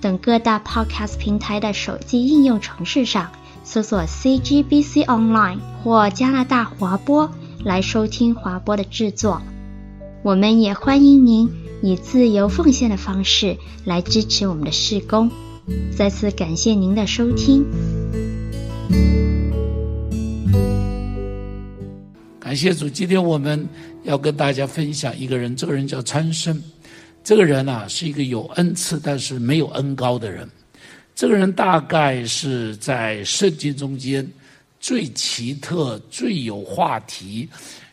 等各大 Podcast 平台的手机应用程式上搜索 CGBC Online 或加拿大华播来收听华播的制作。我们也欢迎您以自由奉献的方式来支持我们的事工。再次感谢您的收听。感谢主，今天我们要跟大家分享一个人，这个人叫参生。这个人啊，是一个有恩赐但是没有恩高的人。这个人大概是在圣经中间最奇特、最有话题，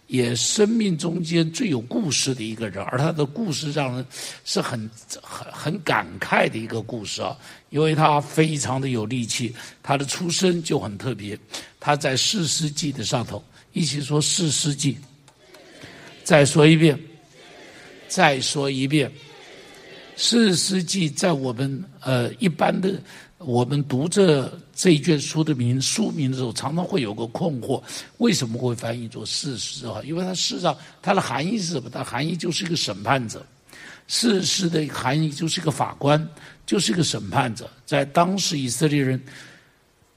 也生命中间最有故事的一个人。而他的故事让人是很很很感慨的一个故事啊，因为他非常的有力气，他的出身就很特别。他在四世纪的上头。一起说四世纪，再说一遍，再说一遍。士师记在我们呃一般的我们读这这一卷书的名书名的时候，常常会有个困惑：为什么会翻译作士师啊？因为它事实上它的含义是什么？它含义就是一个审判者。士师的含义就是一个法官，就是一个审判者。在当时以色列人。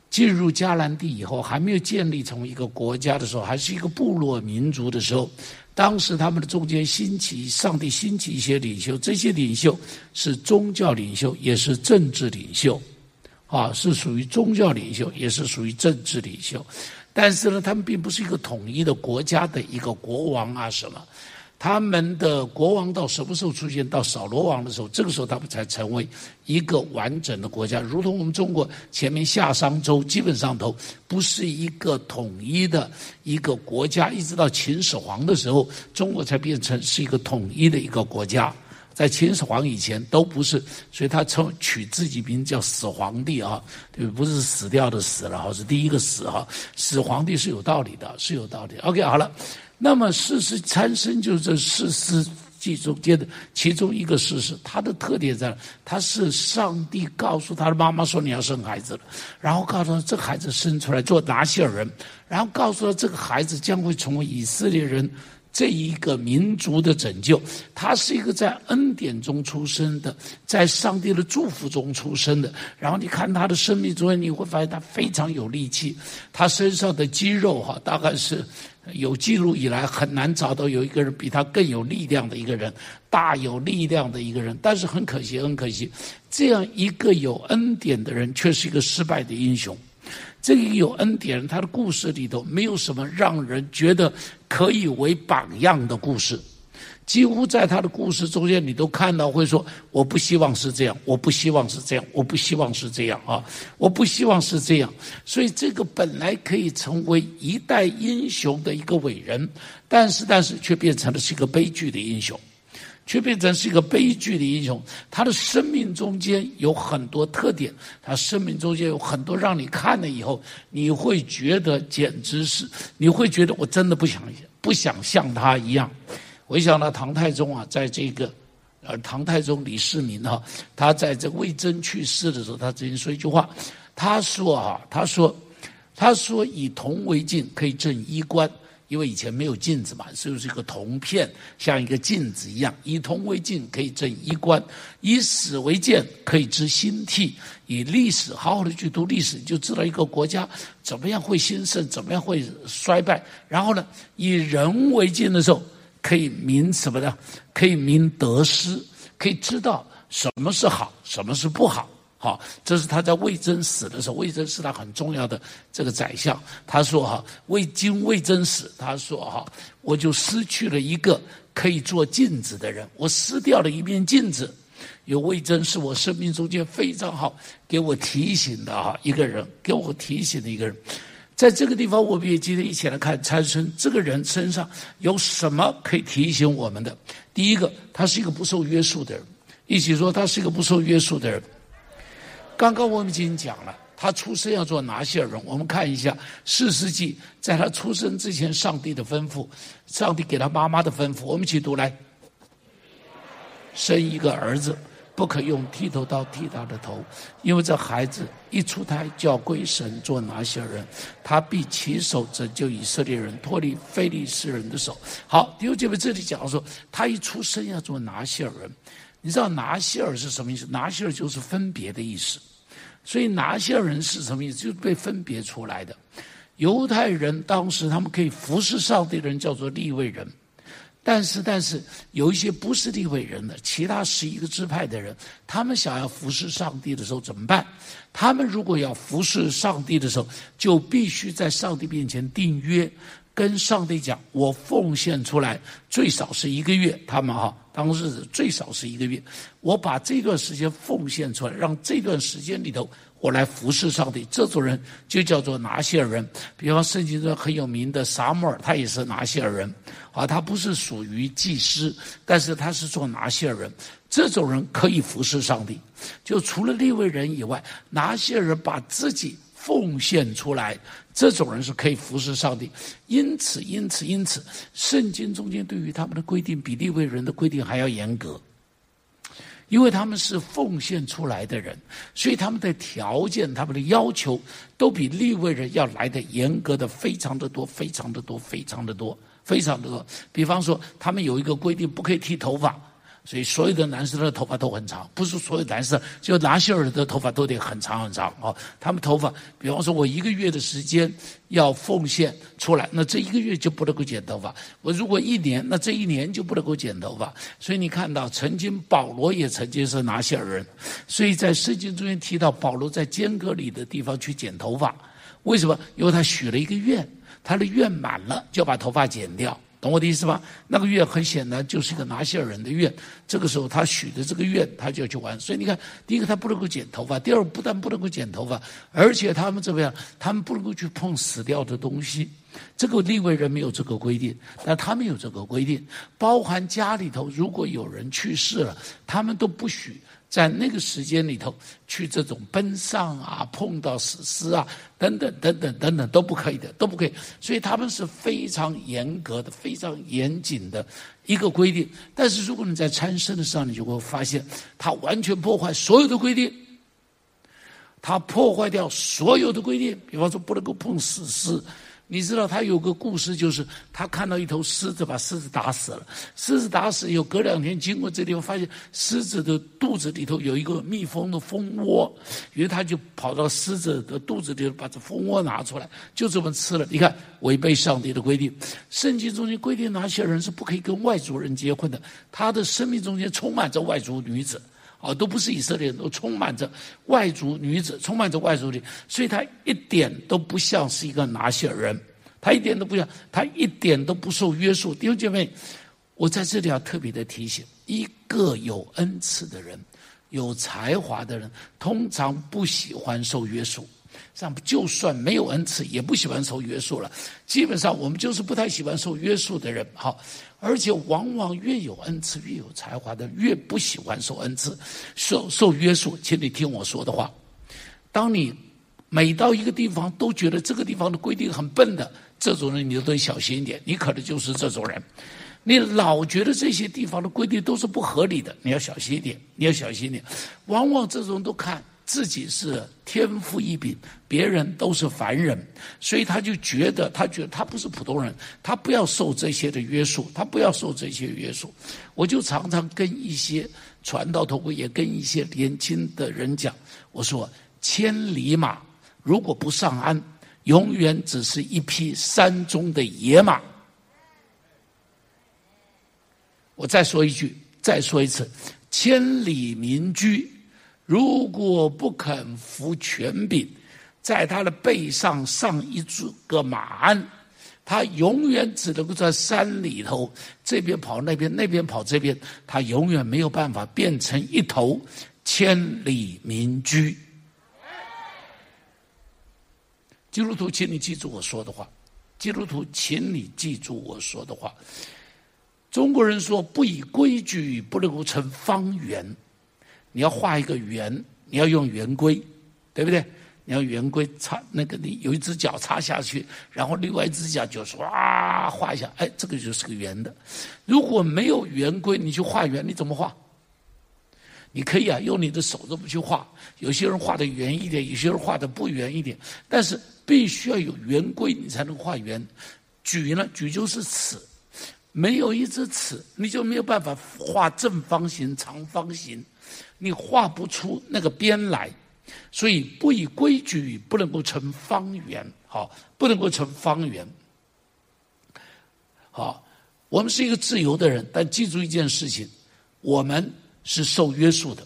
进入迦南地以后，还没有建立成为一个国家的时候，还是一个部落民族的时候，当时他们的中间兴起，上帝兴起一些领袖，这些领袖是宗教领袖，也是政治领袖，啊，是属于宗教领袖，也是属于政治领袖，但是呢，他们并不是一个统一的国家的一个国王啊什么。他们的国王到什么时候出现？到扫罗王的时候，这个时候他们才成为一个完整的国家。如同我们中国前面夏商周，基本上都不是一个统一的一个国家，一直到秦始皇的时候，中国才变成是一个统一的一个国家。在秦始皇以前都不是，所以他称取自己名叫始皇帝啊，对，不是死掉的死了哈，是第一个死哈，始皇帝是有道理的，是有道理。OK，好了。那么士师参生就是这士师记中间的其中一个事实，他的特点在哪？他是上帝告诉他的妈妈说，你要生孩子了，然后告诉他这孩子生出来做拿细耳人，然后告诉他这个孩子将会成为以色列人这一个民族的拯救。他是一个在恩典中出生的，在上帝的祝福中出生的。然后你看他的生命中，你会发现他非常有力气，他身上的肌肉哈，大概是。有记录以来很难找到有一个人比他更有力量的一个人，大有力量的一个人。但是很可惜，很可惜，这样一个有恩典的人，却是一个失败的英雄。这个有恩典人，他的故事里头没有什么让人觉得可以为榜样的故事。几乎在他的故事中间，你都看到会说：“我不希望是这样，我不希望是这样，我不希望是这样啊，我不希望是这样。”所以，这个本来可以成为一代英雄的一个伟人，但是，但是却变成了是一个悲剧的英雄，却变成是一个悲剧的英雄。他的生命中间有很多特点，他生命中间有很多让你看了以后，你会觉得简直是，你会觉得我真的不想不想像他一样。我想到唐太宗啊，在这个，呃，唐太宗李世民哈，他在这魏征去世的时候，他曾经说一句话，他说啊，他说，他说以铜为镜可以正衣冠，因为以前没有镜子嘛，所以是一个铜片，像一个镜子一样，以铜为镜可以正衣冠，以史为鉴可以知兴替，以历史好好的去读历史，就知道一个国家怎么样会兴盛，怎么样会衰败。然后呢，以人为镜的时候。可以明什么呢？可以明得失，可以知道什么是好，什么是不好。好，这是他在魏征死的时候，魏征是他很重要的这个宰相。他说：“哈，魏经魏征死，他说哈，我就失去了一个可以做镜子的人，我失掉了一面镜子。有魏征是我生命中间非常好，给我提醒的哈一个人，给我提醒的一个人。”在这个地方，我们也今天一起来看参孙这个人身上有什么可以提醒我们的。第一个，他是一个不受约束的人。一起说，他是一个不受约束的人。刚刚我们已经讲了，他出生要做拿细耳人。我们看一下四世纪，在他出生之前，上帝的吩咐，上帝给他妈妈的吩咐，我们一起读来，生一个儿子。不可用剃头刀剃他的头，因为这孩子一出胎就要归神做拿细耳人，他必起手拯救以色列人脱离非利士人的手。好，弟兄姐妹，这里讲说他一出生要做拿细耳人，你知道拿细耳是什么意思？拿细耳就是分别的意思，所以拿细耳人是什么意思？就是被分别出来的。犹太人当时他们可以服侍上帝的人叫做利未人。但是，但是有一些不是利未人的，其他十一个支派的人，他们想要服侍上帝的时候怎么办？他们如果要服侍上帝的时候，就必须在上帝面前订约，跟上帝讲：“我奉献出来最少是一个月。”他们哈，当日子最少是一个月，我把这段时间奉献出来，让这段时间里头。我来服侍上帝，这种人就叫做拿细耳人。比方圣经中很有名的撒母耳，他也是拿细耳人，啊，他不是属于祭司，但是他是做拿细耳人。这种人可以服侍上帝，就除了利未人以外，拿细耳人把自己奉献出来，这种人是可以服侍上帝。因此，因此，因此，圣经中间对于他们的规定比利未人的规定还要严格。因为他们是奉献出来的人，所以他们的条件、他们的要求都比立位人要来的严格的非常的多，非常的多，非常的多，非常的多。比方说，他们有一个规定，不可以剃头发。所以，所有的男生的头发都很长，不是所有男生，就拿西尔的头发都得很长很长啊。他们头发，比方说，我一个月的时间要奉献出来，那这一个月就不能够剪头发。我如果一年，那这一年就不能够剪头发。所以你看到，曾经保罗也曾经是拿西尔人，所以在圣经中间提到保罗在间隔里的地方去剪头发，为什么？因为他许了一个愿，他的愿满了，就把头发剪掉。懂我的意思吧？那个愿很显然就是一个拿细耳人的愿。这个时候他许的这个愿，他就要去完。所以你看，第一个他不能够剪头发，第二不但不能够剪头发，而且他们怎么样？他们不能够去碰死掉的东西。这个利未人没有这个规定，但他们有这个规定，包含家里头如果有人去世了，他们都不许。在那个时间里头，去这种奔丧啊，碰到死尸啊，等等等等等等都不可以的，都不可以。所以他们是非常严格的、非常严谨的一个规定。但是如果你在参孙的时候，你就会发现，他完全破坏所有的规定，他破坏掉所有的规定。比方说，不能够碰死尸。你知道他有个故事，就是他看到一头狮子，把狮子打死了。狮子打死以后，隔两天经过这地方，发现狮子的肚子里头有一个蜜蜂的蜂窝，于是他就跑到狮子的肚子里头，把这蜂窝拿出来，就这么吃了。你看，违背上帝的规定。圣经中间规定，哪些人是不可以跟外族人结婚的？他的生命中间充满着外族女子。啊，都不是以色列人，都充满着外族女子，充满着外族的，所以他一点都不像是一个拿细耳人，他一点都不像，他一点都不受约束。弟兄姐妹，我在这里要特别的提醒：一个有恩赐的人、有才华的人，通常不喜欢受约束。这样就算没有恩赐，也不喜欢受约束了。基本上，我们就是不太喜欢受约束的人。好。而且往往越有恩赐、越有才华的，越不喜欢受恩赐、受受约束。请你听我说的话。当你每到一个地方都觉得这个地方的规定很笨的这种人，你都得小心一点。你可能就是这种人。你老觉得这些地方的规定都是不合理的，你要小心一点。你要小心一点。往往这种人都看。自己是天赋异禀，别人都是凡人，所以他就觉得，他觉得他不是普通人，他不要受这些的约束，他不要受这些约束。我就常常跟一些传道同工，也跟一些年轻的人讲，我说：千里马如果不上鞍，永远只是一匹山中的野马。我再说一句，再说一次，千里民居。如果不肯服权柄，在他的背上上一个马鞍，他永远只能够在山里头这边跑那边，那边跑这边，他永远没有办法变成一头千里民居。基督徒，请你记住我说的话。基督徒，请你记住我说的话。中国人说：“不以规矩，不能够成方圆。”你要画一个圆，你要用圆规，对不对？你要圆规插那个，你有一只脚插下去，然后另外一只脚就唰画一下，哎，这个就是个圆的。如果没有圆规，你去画圆，你怎么画？你可以啊，用你的手这么去画。有些人画的圆一点，有些人画的不圆一点，但是必须要有圆规，你才能画圆。矩呢，矩就是尺，没有一只尺，你就没有办法画正方形、长方形，你画不出那个边来。所以不以规矩，不能够成方圆。好，不能够成方圆。好，我们是一个自由的人，但记住一件事情：我们是受约束的。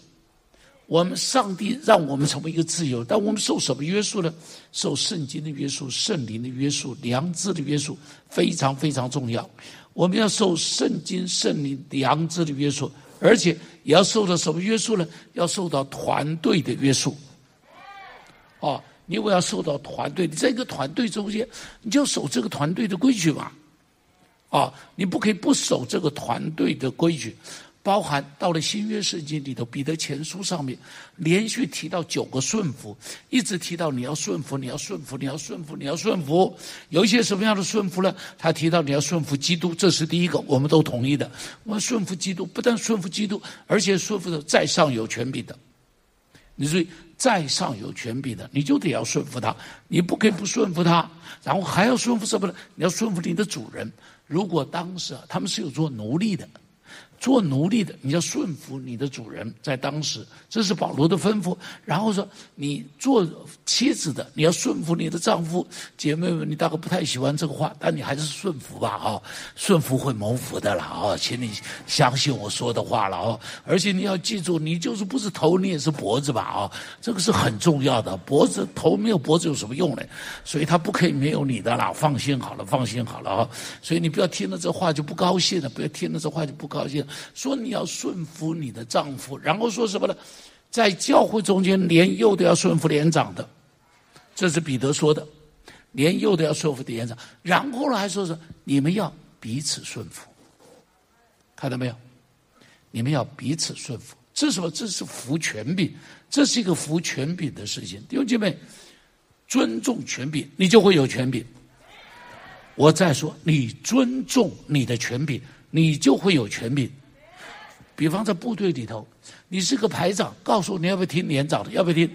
我们上帝让我们成为一个自由，但我们受什么约束呢？受圣经的约束、圣灵的约束、良知的约束，非常非常重要。我们要受圣经、圣灵、良知的约束，而且也要受到什么约束呢？要受到团队的约束。哦，你如果要受到团队，你在一个团队中间，你就守这个团队的规矩嘛。啊，你不可以不守这个团队的规矩。包含到了新约圣经里头，彼得前书上面连续提到九个顺服，一直提到你要顺服，你要顺服，你要顺服，你要顺服。有一些什么样的顺服呢？他提到你要顺服基督，这是第一个，我们都同意的。我们顺服基督，不但顺服基督，而且顺服的在上有权柄的。你说在上有权柄的，你就得要顺服他，你不可以不顺服他。然后还要顺服什么呢？你要顺服你的主人。如果当时啊，他们是有做奴隶的。做奴隶的，你要顺服你的主人，在当时，这是保罗的吩咐。然后说，你做妻子的，你要顺服你的丈夫。姐妹们，你大概不太喜欢这个话，但你还是顺服吧，啊，顺服会蒙福的了，啊，请你相信我说的话了，啊，而且你要记住，你就是不是头，你也是脖子吧，啊，这个是很重要的。脖子头没有脖子有什么用呢？所以他不可以没有你的啦，放心好了，放心好了啊。所以你不要听了这话就不高兴了，不要听了这话就不高兴。说你要顺服你的丈夫，然后说什么呢？在教会中间，连幼的要顺服年长的，这是彼得说的，连幼的要顺服年长。然后呢，还说是你们要彼此顺服，看到没有？你们要彼此顺服，这是什么？这是服权柄，这是一个服权柄的事情。弟兄姐妹，尊重权柄，你就会有权柄。我再说，你尊重你的权柄，你就会有权柄。比方在部队里头，你是个排长，告诉你要不要听连长的，要不要听？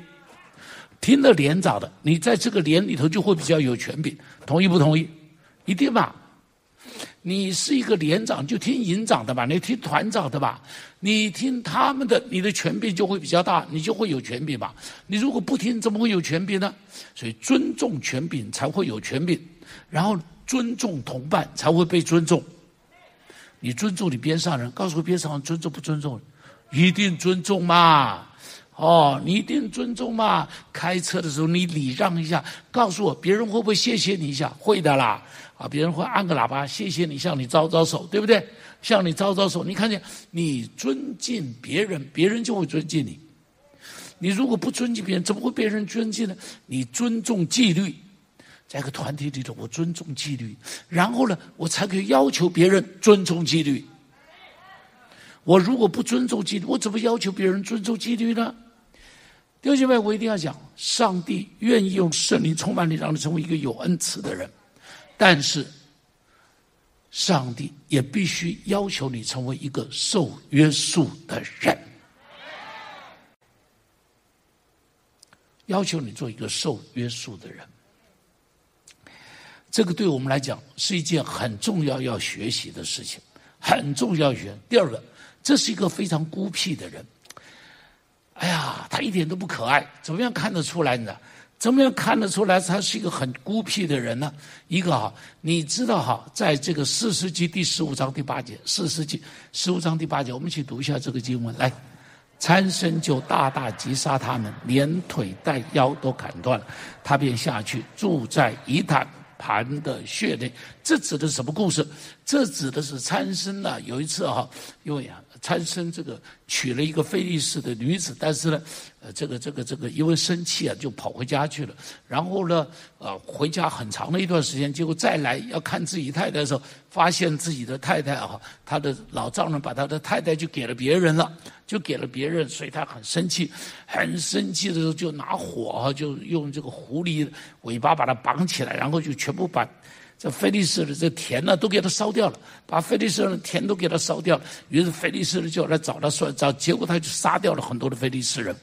听了连长的，你在这个连里头就会比较有权柄，同意不同意？一定吧？你是一个连长，就听营长的吧，你听团长的吧，你听他们的，你的权柄就会比较大，你就会有权柄吧？你如果不听，怎么会有权柄呢？所以尊重权柄才会有权柄，然后尊重同伴才会被尊重。你尊重你边上人，告诉边上人尊重不尊重？一定尊重嘛！哦，你一定尊重嘛！开车的时候你礼让一下，告诉我别人会不会谢谢你一下？会的啦！啊，别人会按个喇叭谢谢你，向你招招手，对不对？向你招招手，你看见你尊敬别人，别人就会尊敬你。你如果不尊敬别人，怎么会被人尊敬呢？你尊重纪律。在一个团体里头，我尊重纪律，然后呢，我才可以要求别人尊重纪律。我如果不尊重纪律，我怎么要求别人尊重纪律呢？弟兄姐妹，我一定要讲，上帝愿意用圣灵充满你，让你成为一个有恩慈的人，但是，上帝也必须要求你成为一个受约束的人，要求你做一个受约束的人。这个对我们来讲是一件很重要要学习的事情，很重要学。第二个，这是一个非常孤僻的人。哎呀，他一点都不可爱，怎么样看得出来呢？怎么样看得出来他是一个很孤僻的人呢？一个哈，你知道哈，在这个士师记第十五章第八节，士师记十五章第八节，我们去读一下这个经文。来，参孙就大大击杀他们，连腿带腰都砍断了，他便下去住在以坦。盘的穴内，这指的是什么故事？这指的是参孙呐。有一次哈，因为啊，参生这个娶了一个菲利士的女子，但是呢，呃，这个这个这个因为生气啊，就跑回家去了。然后呢，呃，回家很长的一段时间，结果再来要看自己太太的时候，发现自己的太太啊，他的老丈人把他的太太就给了别人了，就给了别人，所以他很生气，很生气的时候就拿火啊，就用这个狐狸尾巴把它绑起来，然后就全部把。这菲利士的这田呢，都给他烧掉了，把菲利士的田都给他烧掉了。于是菲利士人就来找他算账，结果他就杀掉了很多的菲利士人，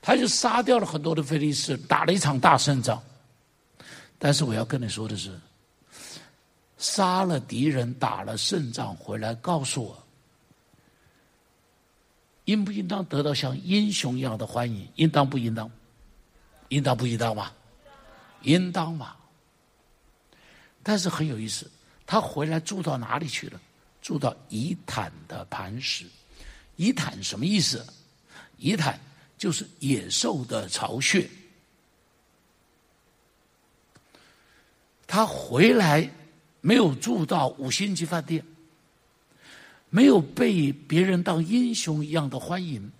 他就杀掉了很多的菲利士人，打了一场大胜仗。但是我要跟你说的是，杀了敌人，打了胜仗回来，告诉我，应不应当得到像英雄一样的欢迎？应当不应当？应当不应当嘛？应当嘛？但是很有意思，他回来住到哪里去了？住到以坦的磐石。以坦什么意思？以坦就是野兽的巢穴。他回来没有住到五星级饭店，没有被别人当英雄一样的欢迎。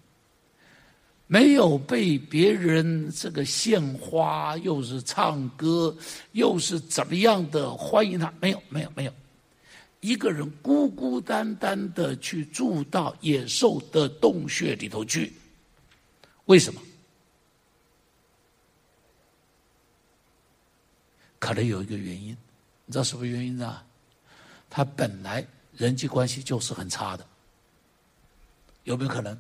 没有被别人这个献花，又是唱歌，又是怎么样的欢迎他？没有，没有，没有。一个人孤孤单单的去住到野兽的洞穴里头去，为什么？可能有一个原因，你知道什么原因呢？他本来人际关系就是很差的，有没有可能？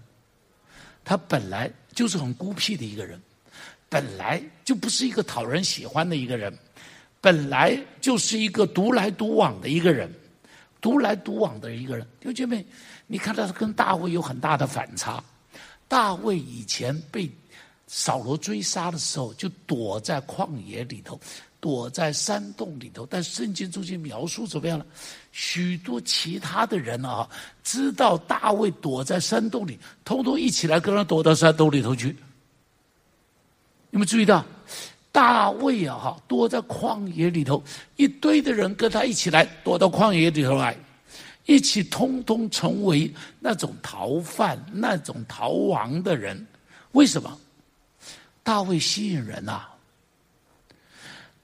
他本来就是很孤僻的一个人，本来就不是一个讨人喜欢的一个人，本来就是一个独来独往的一个人，独来独往的一个人。弟兄姐妹，你看他跟大卫有很大的反差。大卫以前被扫罗追杀的时候，就躲在旷野里头。躲在山洞里头，但圣经中间描述怎么样了？许多其他的人啊，知道大卫躲在山洞里，通通一起来跟他躲到山洞里头去。你们注意到？大卫啊，哈，躲在旷野里头，一堆的人跟他一起来躲到旷野里头来，一起通通成为那种逃犯、那种逃亡的人。为什么？大卫吸引人啊。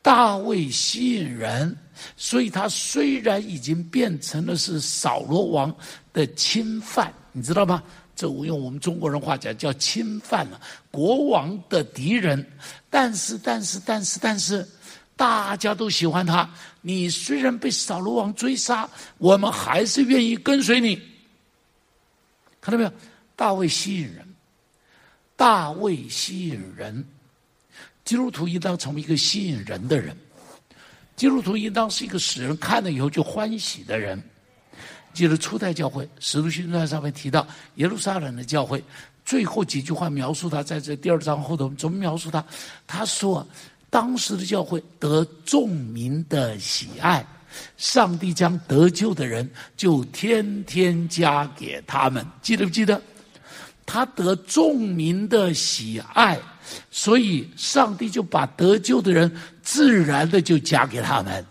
大卫吸引人，所以他虽然已经变成了是扫罗王的侵犯，你知道吗？这我用我们中国人话讲叫侵犯了，国王的敌人。但是，但是，但是，但是，大家都喜欢他。你虽然被扫罗王追杀，我们还是愿意跟随你。看到没有？大卫吸引人，大卫吸引人。基督徒应当成为一个吸引人的人，基督徒应当是一个使人看了以后就欢喜的人。记得初代教会《使徒行传》上面提到耶路撒冷的教会，最后几句话描述他，在这第二章后头怎么描述他？他说，当时的教会得众民的喜爱，上帝将得救的人就天天加给他们。记得不记得？他得众民的喜爱。所以，上帝就把得救的人自然的就加给他们，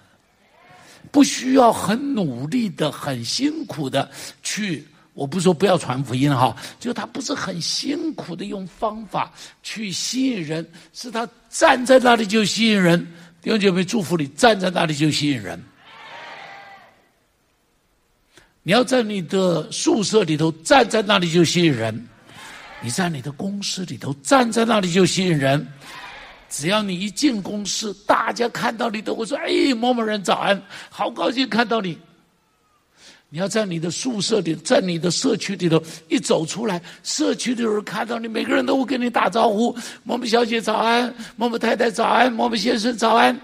不需要很努力的、很辛苦的去。我不是说不要传福音哈，就他不是很辛苦的用方法去吸引人，是他站在那里就吸引人。弟兄姐妹，祝福你，站在那里就吸引人。你要在你的宿舍里头站在那里就吸引人。你在你的公司里头站在那里就吸引人，只要你一进公司，大家看到你都会说：“哎，某某人早安，好高兴看到你。”你要在你的宿舍里，在你的社区里头一走出来，社区的人看到你，每个人都会跟你打招呼：“某某小姐早安，某某太太早安，某某先生早安。”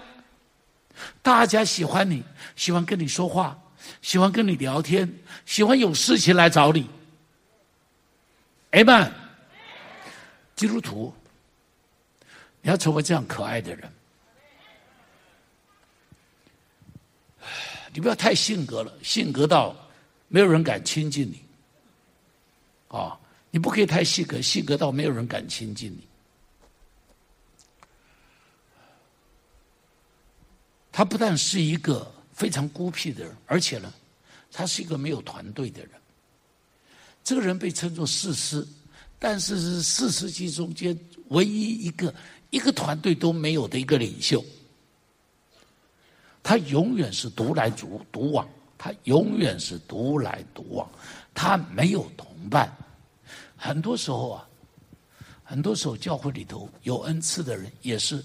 大家喜欢你，喜欢跟你说话，喜欢跟你聊天，喜欢有事情来找你。哎们。基督徒，你要成为这样可爱的人，你不要太性格了，性格到没有人敢亲近你。啊，你不可以太性格，性格到没有人敢亲近你。他不但是一个非常孤僻的人，而且呢，他是一个没有团队的人。这个人被称作四师，但是是四世纪中间唯一一个一个团队都没有的一个领袖。他永远是独来独独往，他永远是独来独往，他没有同伴。很多时候啊，很多时候教会里头有恩赐的人也是，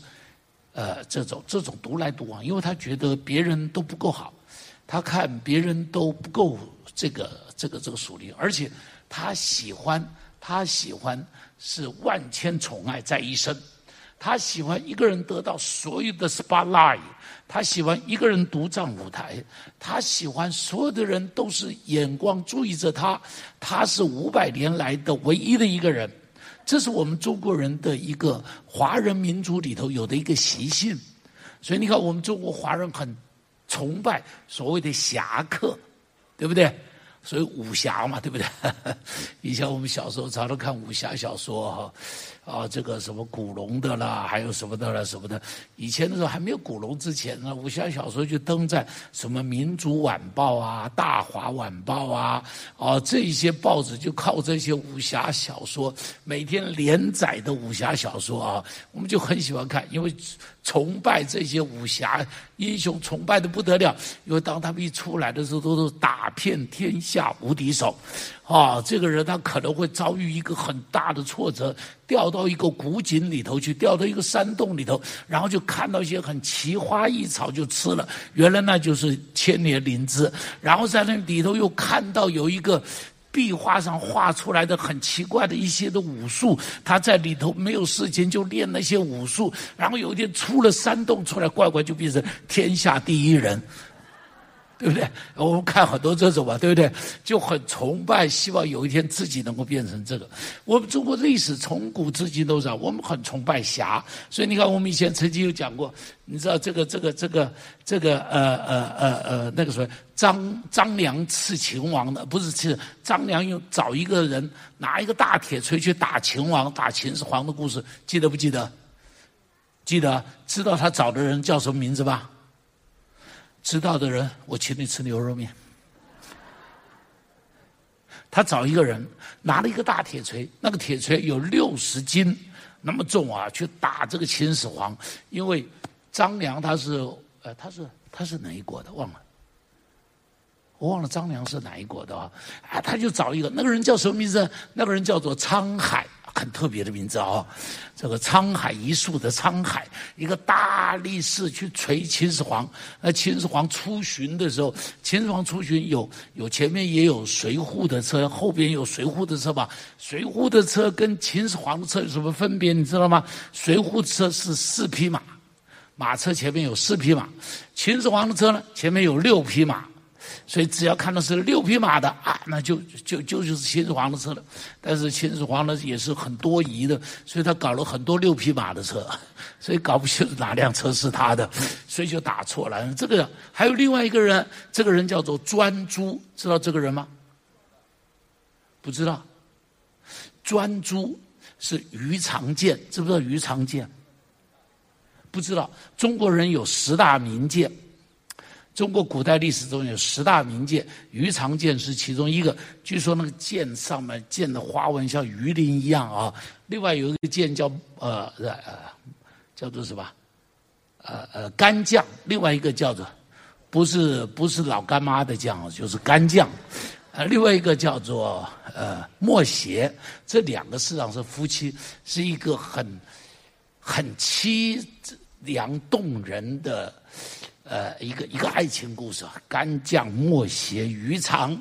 呃，这种这种独来独往，因为他觉得别人都不够好，他看别人都不够这个这个这个属灵，而且他喜欢他喜欢是万千宠爱在一身。他喜欢一个人得到所有的 spotlight，他喜欢一个人独占舞台，他喜欢所有的人都是眼光注意着他，他是五百年来的唯一的一个人，这是我们中国人的一个华人民族里头有的一个习性，所以你看我们中国华人很崇拜所谓的侠客，对不对？所以武侠嘛，对不对？以前我们小时候常常看武侠小说哈。啊，这个什么古龙的啦，还有什么的啦，什么的。以前的时候还没有古龙之前呢，武侠小说就登在什么《民族晚报》啊、《大华晚报》啊，啊，这些报纸就靠这些武侠小说每天连载的武侠小说啊，我们就很喜欢看，因为崇拜这些武侠英雄，崇拜的不得了。因为当他们一出来的时候，都是打遍天下无敌手。啊，这个人他可能会遭遇一个很大的挫折，掉到一个古井里头去，掉到一个山洞里头，然后就看到一些很奇花异草就吃了，原来那就是千年灵芝，然后在那里头又看到有一个壁画上画出来的很奇怪的一些的武术，他在里头没有事情就练那些武术，然后有一天出了山洞出来，乖乖就变成天下第一人。对不对？我们看很多这种吧，对不对？就很崇拜，希望有一天自己能够变成这个。我们中国历史从古至今都是，我们很崇拜侠。所以你看，我们以前曾经有讲过，你知道这个、这个、这个、这个呃呃呃呃那个什么张张良刺秦王的，不是刺张良用找一个人拿一个大铁锤去打秦王，打秦始皇的故事，记得不记得？记得，知道他找的人叫什么名字吧？知道的人，我请你吃牛肉面。他找一个人，拿了一个大铁锤，那个铁锤有六十斤那么重啊，去打这个秦始皇。因为张良他是，呃，他是他是哪一国的？忘了，我忘了张良是哪一国的啊？啊，他就找一个，那个人叫什么名字？那个人叫做沧海。很特别的名字啊、哦，这个沧海一粟的沧海，一个大力士去锤秦始皇。那秦始皇出巡的时候，秦始皇出巡有有前面也有随扈的车，后边有随扈的车吧？随扈的车跟秦始皇的车有什么分别？你知道吗？随扈车是四匹马，马车前面有四匹马；秦始皇的车呢，前面有六匹马。所以只要看到是六匹马的啊，那就就就就是秦始皇的车了。但是秦始皇呢也是很多疑的，所以他搞了很多六匹马的车，所以搞不清楚哪辆车是他的，所以就打错了。这个还有另外一个人，这个人叫做专诸，知道这个人吗？不知道。专诸是鱼肠剑，知不知道鱼肠剑？不知道。中国人有十大名剑。中国古代历史中有十大名剑，鱼肠剑是其中一个。据说那个剑上面剑的花纹像鱼鳞一样啊。另外有一个剑叫呃呃叫做什么？呃呃干将。另外一个叫做不是不是老干妈的将，就是干将。呃，另外一个叫做呃莫邪。这两个实际上是夫妻，是一个很很凄凉动人的。呃，一个一个爱情故事啊，干将莫邪鱼肠，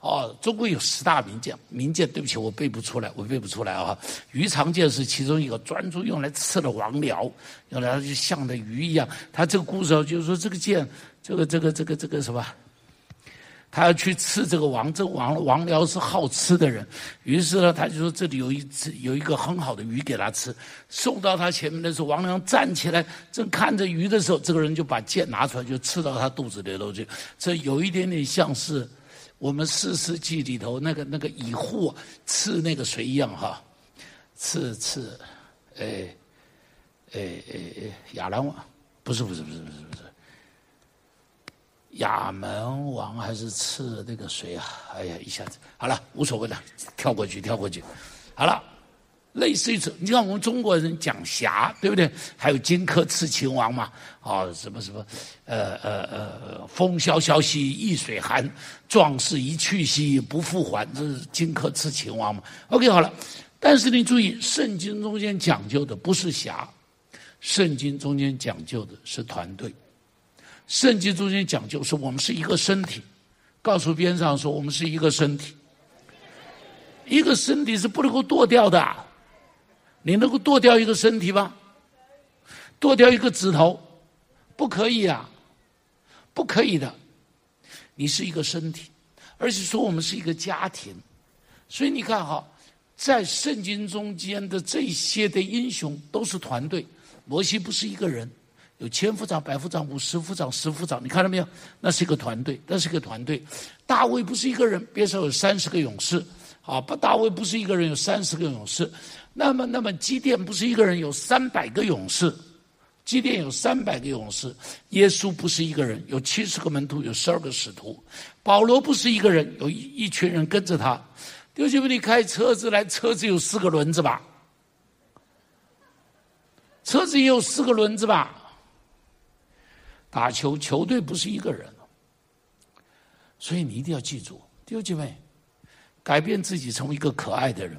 哦，中国有十大名将，名将对不起，我背不出来，我背不出来啊。鱼肠剑是其中一个，专诸用来刺的王僚，用来就像的鱼一样。他这个故事就是说，这个剑，这个这个这个这个什么？他要去刺这个王，这个王王僚是好吃的人，于是呢，他就说这里有一只有一个很好的鱼给他吃，送到他前面的时候，王僚站起来正看着鱼的时候，这个人就把剑拿出来就刺到他肚子里头去，这有一点点像是我们四世纪里头那个那个乙护刺那个谁一样哈，刺刺，哎哎哎哎亚兰王，不是不是不是不是不是。亚门王还是刺那个谁啊？哎呀，一下子好了，无所谓了，跳过去，跳过去，好了。类似于此，你看我们中国人讲侠，对不对？还有荆轲刺秦王嘛？啊，什么什么，呃呃呃，风萧萧兮易水寒，壮士一去兮不复还，这是荆轲刺秦王嘛？OK，好了。但是你注意，圣经中间讲究的不是侠，圣经中间讲究的是团队。圣经中间讲究是我们是一个身体，告诉边上说我们是一个身体，一个身体是不能够剁掉的。你能够剁掉一个身体吗？剁掉一个指头，不可以啊，不可以的。你是一个身体，而且说我们是一个家庭，所以你看哈，在圣经中间的这些的英雄都是团队。摩西不是一个人，有千夫长、百夫长、五十夫长、十夫长，你看到没有？那是一个团队，那是一个团队。大卫不是一个人，边上有三十个勇士，啊，不，大卫不是一个人，有三十个勇士。那么，那么基甸不是一个人，有三百个勇士。基甸有三百个勇士。耶稣不是一个人，有七十个门徒，有十二个使徒。保罗不是一个人，有一一群人跟着他。弟兄们，你开车子来，车子有四个轮子吧？车子也有四个轮子吧？打球，球队不是一个人。所以你一定要记住，弟兄们，改变自己，成为一个可爱的人。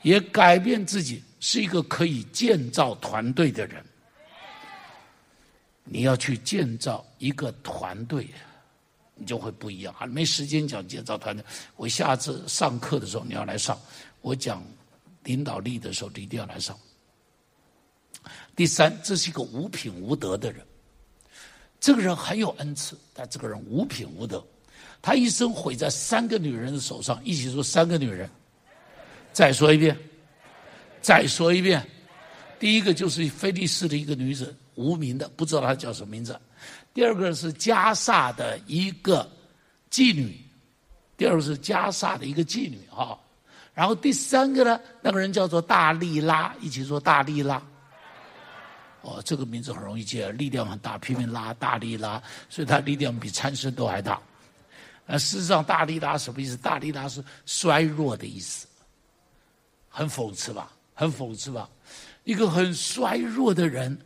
也改变自己，是一个可以建造团队的人。你要去建造一个团队，你就会不一样啊！没时间讲建造团队，我下次上课的时候你要来上，我讲领导力的时候你一定要来上。第三，这是一个无品无德的人。这个人很有恩赐，但这个人无品无德，他一生毁在三个女人的手上。一起说三个女人。再说一遍，再说一遍，第一个就是菲利斯的一个女子，无名的，不知道她叫什么名字。第二个是加萨的一个妓女，第二个是加萨的一个妓女哈。然后第三个呢，那个人叫做大利拉，一起说大利拉。哦，这个名字很容易记，力量很大，拼命拉大力拉，所以他力量比参孙都还大。呃，事实上大力拉什么意思？大力拉是衰弱的意思。很讽刺吧，很讽刺吧，一个很衰弱的人，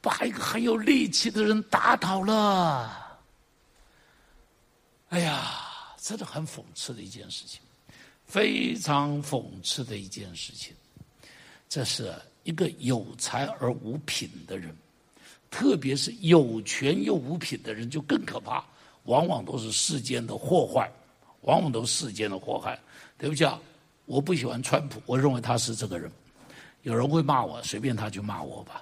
把一个很有力气的人打倒了。哎呀，真的很讽刺的一件事情，非常讽刺的一件事情。这是一个有才而无品的人，特别是有权又无品的人就更可怕，往往都是世间的祸害，往往都是世间的祸害。对不起啊。我不喜欢川普，我认为他是这个人。有人会骂我，随便他去骂我吧。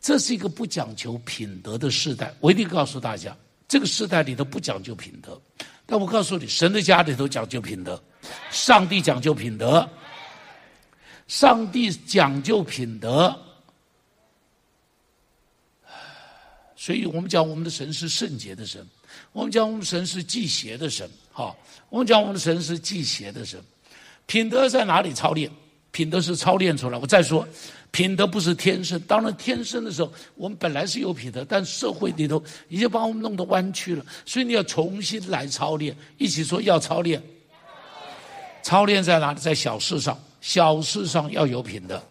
这是一个不讲求品德的时代。我一定告诉大家，这个时代里头不讲究品德。但我告诉你，神的家里头讲究品德，上帝讲究品德，上帝讲究品德。所以我们讲，我们的神是圣洁的神。我们讲，我们神是忌邪的神。哈，我们讲我们的神是忌邪的神，品德在哪里操练？品德是操练出来。我再说，品德不是天生。当然，天生的时候，我们本来是有品德，但社会里头已经把我们弄得弯曲了，所以你要重新来操练。一起说要操练。操练在哪里？在小事上，小事上要有品德。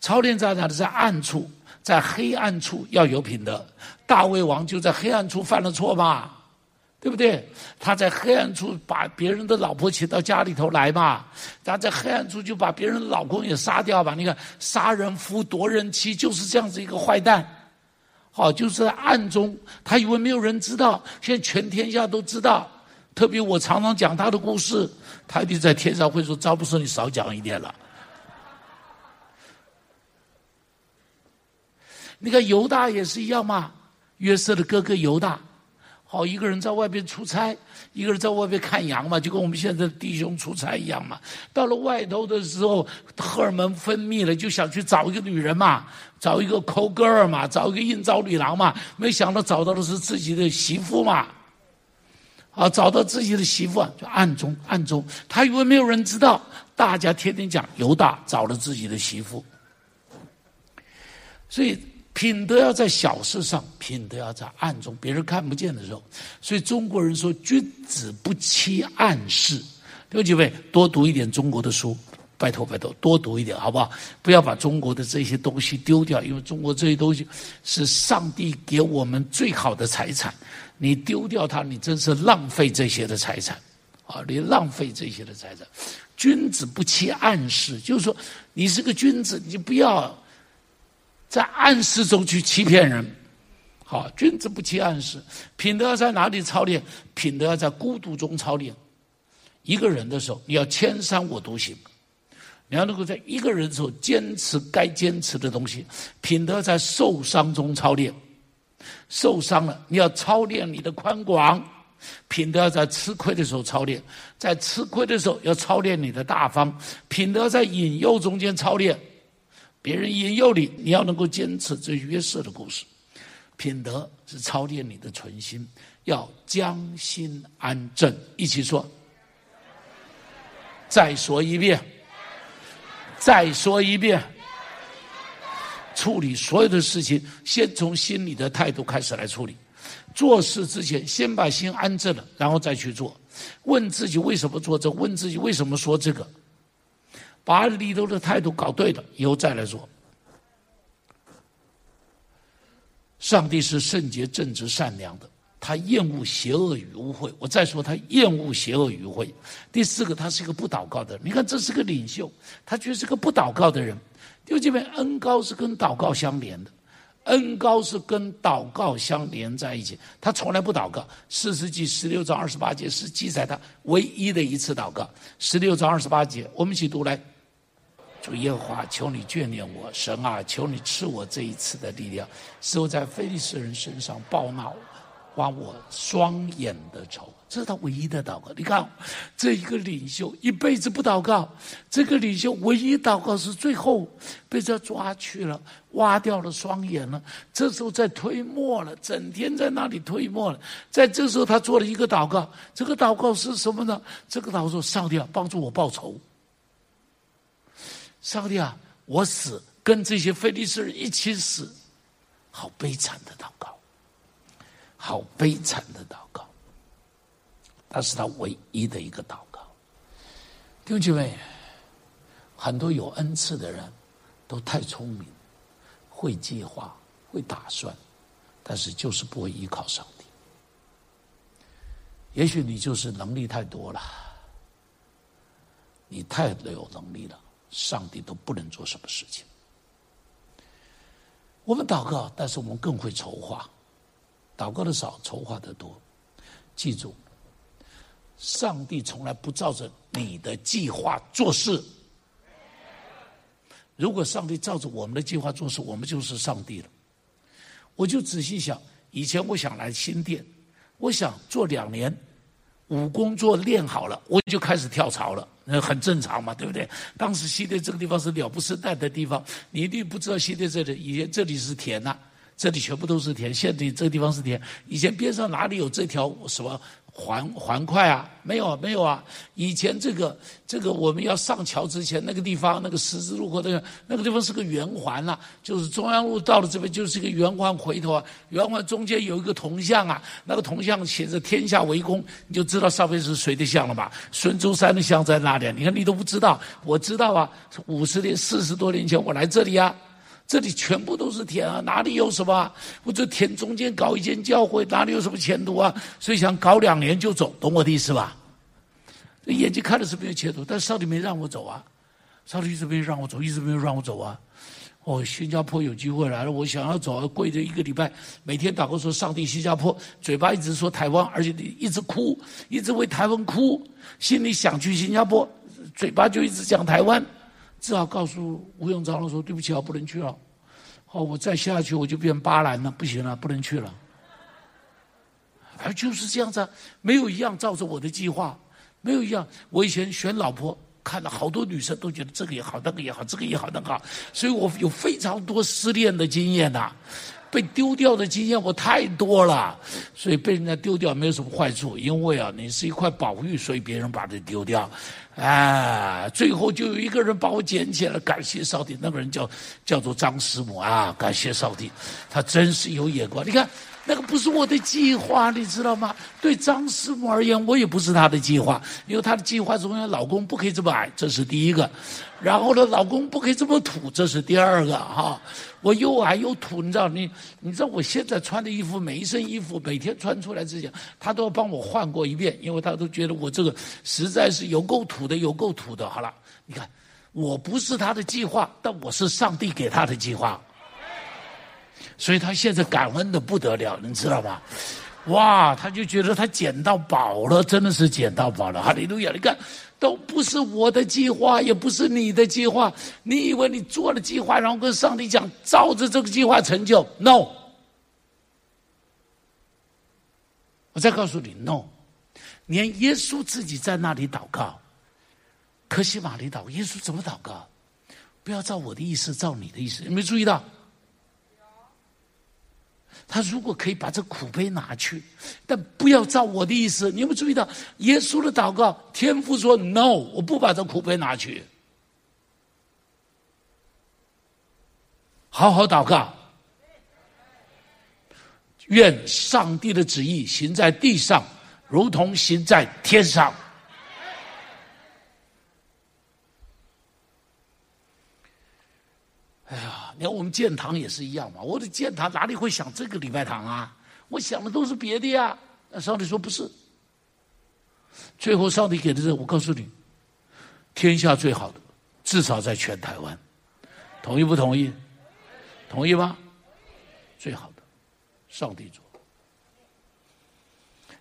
操练在哪里？在暗处，在黑暗处要有品德。大卫王就在黑暗处犯了错嘛。对不对？他在黑暗处把别人的老婆请到家里头来嘛，他在黑暗处就把别人的老公也杀掉吧。你看，杀人夫夺人妻，就是这样子一个坏蛋。好，就是在暗中，他以为没有人知道，现在全天下都知道。特别我常常讲他的故事，他一定在天上会说：“招不说你少讲一点了。”你看犹大也是一样嘛，约瑟的哥哥犹大。好，一个人在外边出差，一个人在外边看羊嘛，就跟我们现在的弟兄出差一样嘛。到了外头的时候，荷尔蒙分泌了，就想去找一个女人嘛，找一个 call girl 嘛，找一个应召女郎嘛。没想到找到的是自己的媳妇嘛。啊，找到自己的媳妇啊，就暗中暗中，他以为没有人知道，大家天天讲犹大找了自己的媳妇，所以。品德要在小事上，品德要在暗中，别人看不见的时候。所以中国人说：“君子不欺暗室。”弟兄姐妹，多读一点中国的书，拜托拜托，多读一点好不好？不要把中国的这些东西丢掉，因为中国这些东西是上帝给我们最好的财产。你丢掉它，你真是浪费这些的财产啊！你浪费这些的财产。君子不欺暗室，就是说，你是个君子，你就不要。在暗室中去欺骗人，好，君子不欺暗室。品德在哪里操练？品德要在孤独中操练。一个人的时候，你要千山我独行，你要能够在一个人的时候坚持该坚持的东西。品德在受伤中操练，受伤了，你要操练你的宽广。品德要在吃亏的时候操练，在吃亏的时候要操练你的大方。品德在引诱中间操练。别人引诱你，你要能够坚持。这约瑟的故事，品德是操练你的存心，要将心安正。一起说，再说一遍，再说一遍。处理所有的事情，先从心里的态度开始来处理。做事之前，先把心安正了，然后再去做。问自己为什么做这？问自己为什么说这个？把里头的态度搞对了，以后再来做。上帝是圣洁、正直、善良的，他厌恶邪恶与污秽。我再说，他厌恶邪恶与污秽。第四个，他是一个不祷告的人。你看，这是个领袖，他却是个不祷告的人。弟兄姐妹，恩高是跟祷告相连的，恩高是跟祷告相连在一起。他从来不祷告。四世纪十六章二十八节是记载他唯一的一次祷告。十六章二十八节，我们一起读来。主耶和华，求你眷念我，神啊，求你赐我这一次的力量，使我在非利士人身上报纳我剜我双眼的仇。这是他唯一的祷告。你看，这一个领袖一辈子不祷告，这个领袖唯一祷告是最后被这抓去了，挖掉了双眼了。这时候在推磨了，整天在那里推磨了。在这时候，他做了一个祷告。这个祷告是什么呢？这个祷告说：上帝啊，帮助我报仇。上帝啊，我死跟这些非利士人一起死，好悲惨的祷告，好悲惨的祷告。那是他唯一的一个祷告。弟兄姐妹，很多有恩赐的人都太聪明，会计划，会打算，但是就是不会依靠上帝。也许你就是能力太多了，你太有能力了。上帝都不能做什么事情。我们祷告，但是我们更会筹划。祷告的少，筹划的多。记住，上帝从来不照着你的计划做事。如果上帝照着我们的计划做事，我们就是上帝了。我就仔细想，以前我想来新店，我想做两年。武功做练好了，我就开始跳槽了，那很正常嘛，对不对？当时西店这个地方是了不生蛋的地方，你一定不知道西店这里以前这里是田呐、这里全部都是田，现在这个地方是田，以前边上哪里有这条什么？环环块啊，没有没有啊！以前这个这个我们要上桥之前，那个地方那个十字路口那个那个地方是个圆环啊，就是中央路到了这边就是一个圆环，回头啊，圆环中间有一个铜像啊，那个铜像写着“天下为公”，你就知道上面是谁的像了吧？孙中山的像在那里，你看你都不知道，我知道啊，五十年四十多年前我来这里啊。这里全部都是田啊，哪里有什么？我这田中间搞一间教会，哪里有什么前途啊？所以想搞两年就走，懂我的意思吧？眼睛看的是没有前途，但上帝没让我走啊，上帝一直没让我走，一直没有让我走啊。哦，新加坡有机会来了，我想要走，跪着一个礼拜，每天祷告说上帝，新加坡，嘴巴一直说台湾，而且一直哭，一直为台湾哭，心里想去新加坡，嘴巴就一直讲台湾。只好告诉吴永章，说对不起啊，不能去了。好，我再下去我就变巴兰了，不行了，不能去了。而就是这样子，没有一样照着我的计划，没有一样。我以前选老婆，看了好多女生都觉得这个也好，那个也好，这个也好，那个好，所以我有非常多失恋的经验呐。被丢掉的经验我太多了，所以被人家丢掉没有什么坏处，因为啊，你是一块宝玉，所以别人把它丢掉，啊，最后就有一个人把我捡起来，感谢上帝，那个人叫叫做张师母啊，感谢上帝，他真是有眼光，你看。那个不是我的计划，你知道吗？对张师母而言，我也不是她的计划，因为她的计划中间，老公不可以这么矮，这是第一个；然后呢，老公不可以这么土，这是第二个。哈，我又矮又土，你知道？你你知道我现在穿的衣服，每一身衣服每天穿出来之前，他都要帮我换过一遍，因为他都觉得我这个实在是有够土的，有够土的。好了，你看，我不是他的计划，但我是上帝给他的计划。所以他现在感恩的不得了，你知道吗？哇，他就觉得他捡到宝了，真的是捡到宝了。哈利路亚！你看，都不是我的计划，也不是你的计划。你以为你做了计划，然后跟上帝讲，照着这个计划成就？No！我再告诉你，No！连耶稣自己在那里祷告，可西马尼祷，耶稣怎么祷告？不要照我的意思，照你的意思。有没有注意到？他如果可以把这苦杯拿去，但不要照我的意思。你有没有注意到耶稣的祷告？天父说：“No，我不把这苦杯拿去。”好好祷告，愿上帝的旨意行在地上，如同行在天上。哎呀，你看我们建堂也是一样嘛。我的建堂哪里会想这个礼拜堂啊？我想的都是别的呀。那上帝说不是。最后上帝给的是，我告诉你，天下最好的，至少在全台湾，同意不同意？同意吗？最好的，上帝做。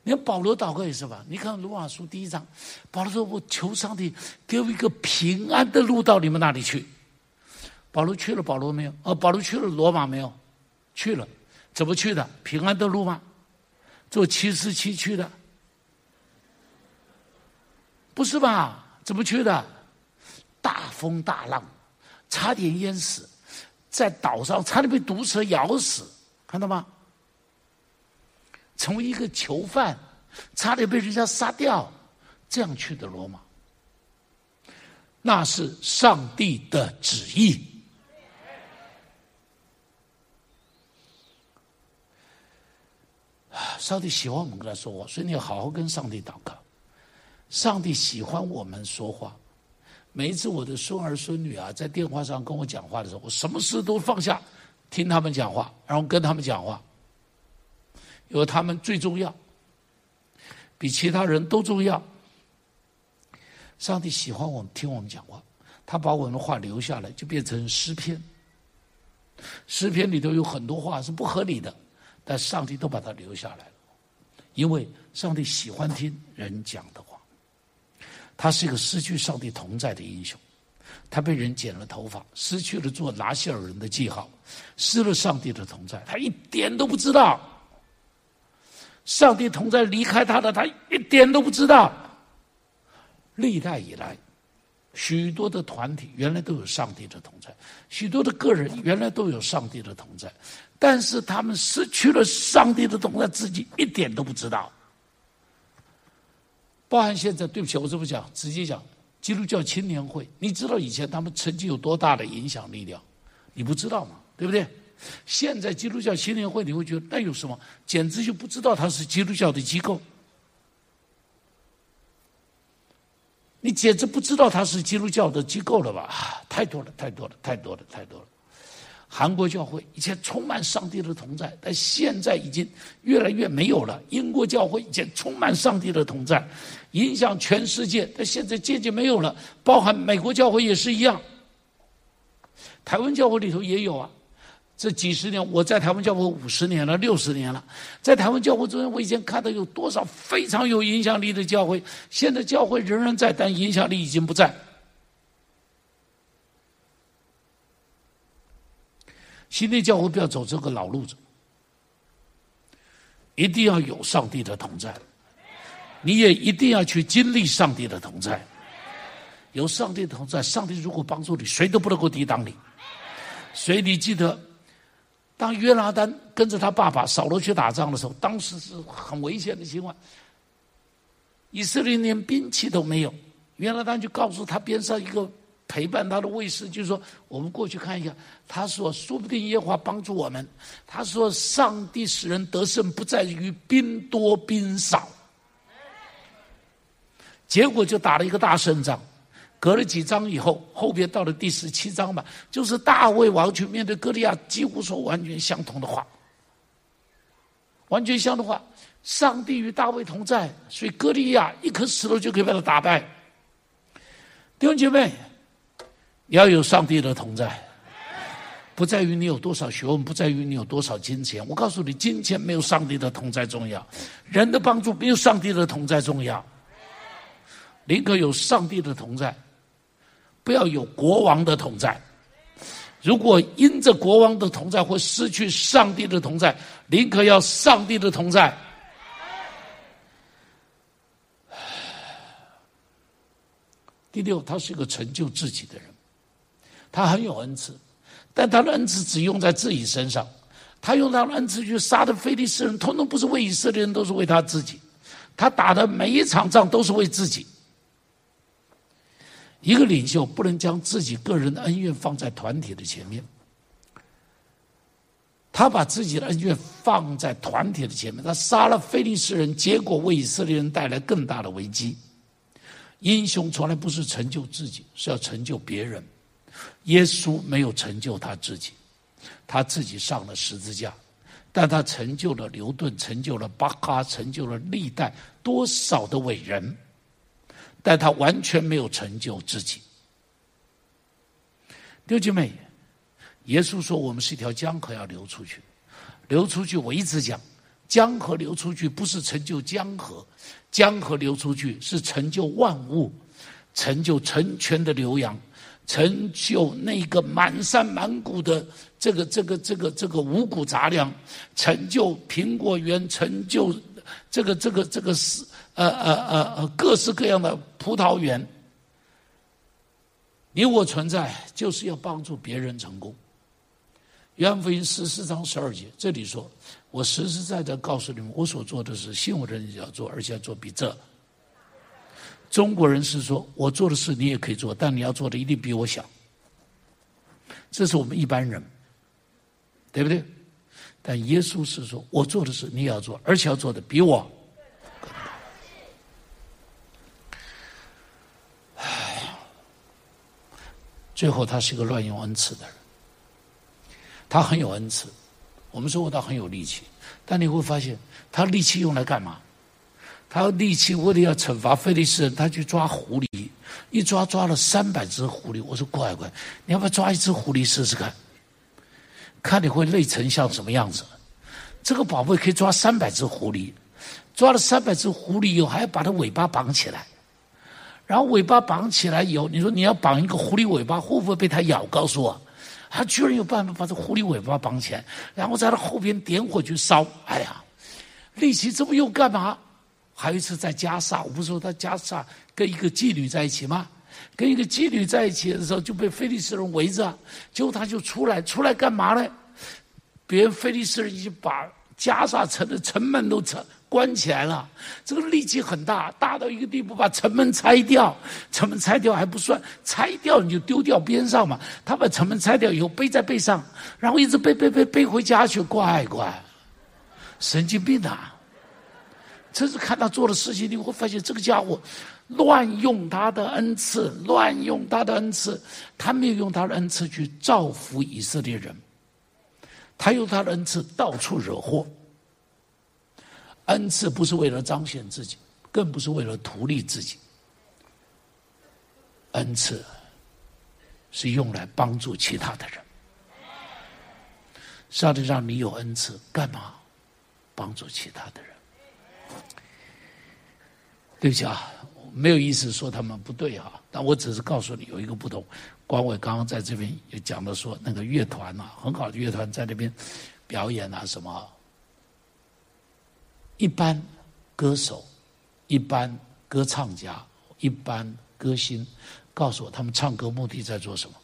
你看保罗祷告也是吧？你看罗马书第一章，保罗说：“我求上帝给我一个平安的路到你们那里去。”保罗去了，保罗没有？哦，保罗去了罗马没有？去了，怎么去的？平安的路吗？坐七四七去的？不是吧？怎么去的？大风大浪，差点淹死，在岛上差点被毒蛇咬死，看到吗？成为一个囚犯，差点被人家杀掉，这样去的罗马，那是上帝的旨意。上帝喜欢我们跟他说话，所以你要好好跟上帝祷告。上帝喜欢我们说话。每一次我的孙儿孙女啊，在电话上跟我讲话的时候，我什么事都放下，听他们讲话，然后跟他们讲话，因为他们最重要，比其他人都重要。上帝喜欢我们听我们讲话，他把我们的话留下来，就变成诗篇。诗篇里头有很多话是不合理的。但上帝都把他留下来了，因为上帝喜欢听人讲的话。他是一个失去上帝同在的英雄，他被人剪了头发，失去了做拿西尔人的记号，失了上帝的同在，他一点都不知道。上帝同在离开他的，他一点都不知道。历代以来，许多的团体原来都有上帝的同在，许多的个人原来都有上帝的同在。但是他们失去了上帝的同在，自己一点都不知道。包含现在，对不起，我这么讲，直接讲，基督教青年会，你知道以前他们曾经有多大的影响力量？你不知道吗？对不对？现在基督教青年会，你会觉得那有什么？简直就不知道它是基督教的机构。你简直不知道它是基督教的机构了吧？太多了，太多了，太多了，太多了。韩国教会以前充满上帝的同在，但现在已经越来越没有了。英国教会以前充满上帝的同在，影响全世界，但现在渐渐没有了。包含美国教会也是一样，台湾教会里头也有啊。这几十年，我在台湾教会五十年了，六十年了，在台湾教会中间，我以前看到有多少非常有影响力的教会，现在教会仍然在，但影响力已经不在。新的教会不要走这个老路子，一定要有上帝的同在，你也一定要去经历上帝的同在。有上帝的同在，上帝如果帮助你，谁都不能够抵挡你。所以你记得，当约拿丹跟着他爸爸扫罗去打仗的时候，当时是很危险的情况。以色列连兵器都没有，约拿丹就告诉他边上一个陪伴他的卫士，就说：“我们过去看一下。”他说：“说不定耶和华帮助我们。”他说：“上帝使人得胜，不在于兵多兵少。”结果就打了一个大胜仗。隔了几章以后，后边到了第十七章吧，就是大卫王去面对歌利亚，几乎说完全相同的话，完全相同的话。上帝与大卫同在，所以歌利亚一颗石头就可以把他打败。弟兄姐妹，你要有上帝的同在，不在于你有多少学问，不在于你有多少金钱。我告诉你，金钱没有上帝的同在重要，人的帮助没有上帝的同在重要。宁可有上帝的同在。不要有国王的同在。如果因着国王的同在会失去上帝的同在，宁可要上帝的同在。第六，他是一个成就自己的人，他很有恩赐，但他的恩赐只用在自己身上。他用他的恩赐去杀的非利士人，统统不是为以色列人，都是为他自己。他打的每一场仗都是为自己。一个领袖不能将自己个人的恩怨放在团体的前面，他把自己的恩怨放在团体的前面，他杀了非利士人，结果为以色列人带来更大的危机。英雄从来不是成就自己，是要成就别人。耶稣没有成就他自己，他自己上了十字架，但他成就了牛顿，成就了巴哈，成就了历代多少的伟人。但他完全没有成就自己。弟兄姐妹，耶稣说我们是一条江河要流出去，流出去。我一直讲，江河流出去不是成就江河，江河流出去是成就万物，成就成全的牛羊，成就那个满山满谷的这个这个这个这个五谷杂粮，成就苹果园，成就这个这个这个是。呃呃呃呃，各式各样的葡萄园，你我存在就是要帮助别人成功。约翰福音十四章十二节，这里说：“我实实在在告诉你们，我所做的事，信我的人要做，而且要做比这。”中国人是说：“我做的事你也可以做，但你要做的一定比我小。”这是我们一般人，对不对？但耶稣是说：“我做的事你也要做，而且要做的比我。”最后，他是一个乱用恩赐的人。他很有恩赐，我们说过他很有力气，但你会发现，他力气用来干嘛？他力气为了要惩罚非利士人，他去抓狐狸，一抓抓了三百只狐狸。我说乖乖，你要不要抓一只狐狸试试看？看你会累成像什么样子？这个宝贝可以抓三百只狐狸，抓了三百只狐狸以后，还要把它尾巴绑起来。然后尾巴绑起来以后，你说你要绑一个狐狸尾巴，会不会被它咬？告诉我，他居然有办法把这狐狸尾巴绑起来，然后在它后边点火去烧。哎呀，力气这么用干嘛？还有一次在加萨，我不是说他加萨跟一个妓女在一起吗？跟一个妓女在一起的时候就被非利士人围着，结果他就出来，出来干嘛呢？别人非利士人已经把加萨城的城门都拆。关起来了，这个力气很大，大到一个地步，把城门拆掉。城门拆掉还不算，拆掉你就丢掉边上嘛。他把城门拆掉以后背在背上，然后一直背背背背回家去，乖乖，神经病啊！这是看他做的事情，你会发现这个家伙乱用他的恩赐，乱用他的恩赐，他没有用他的恩赐去造福以色列人，他用他的恩赐到处惹祸。恩赐不是为了彰显自己，更不是为了图利自己。恩赐是用来帮助其他的人。上帝让你有恩赐，干嘛？帮助其他的人。对不起啊，没有意思说他们不对啊，但我只是告诉你有一个不同。光伟刚刚在这边也讲到说，那个乐团啊，很好的乐团在那边表演啊，什么。一般歌手、一般歌唱家、一般歌星，告诉我他们唱歌目的在做什么？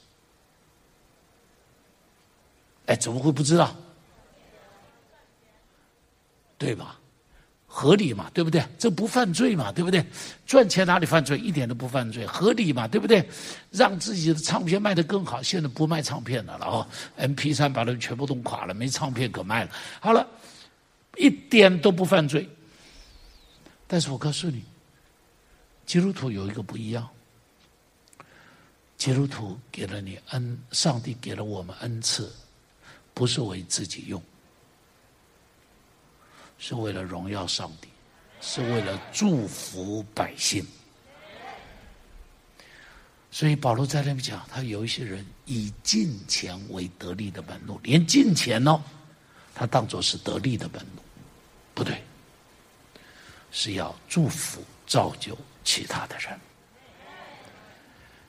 哎，怎么会不知道？对吧？合理嘛，对不对？这不犯罪嘛，对不对？赚钱哪里犯罪？一点都不犯罪，合理嘛，对不对？让自己的唱片卖得更好，现在不卖唱片了了哦，MP3 把它全部弄垮了，没唱片可卖了。好了，一点都不犯罪。但是我告诉你，基督徒有一个不一样，基督徒给了你恩，上帝给了我们恩赐，不是为自己用。是为了荣耀上帝，是为了祝福百姓。所以保罗在那边讲，他有一些人以金钱为得利的门路，连金钱哦，他当作是得利的门路，不对，是要祝福造就其他的人。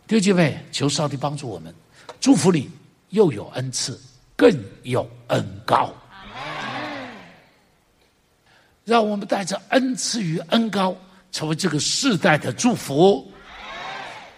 弟兄姐妹，求上帝帮助我们，祝福里又有恩赐，更有恩高。让我们带着恩赐与恩高，成为这个世代的祝福。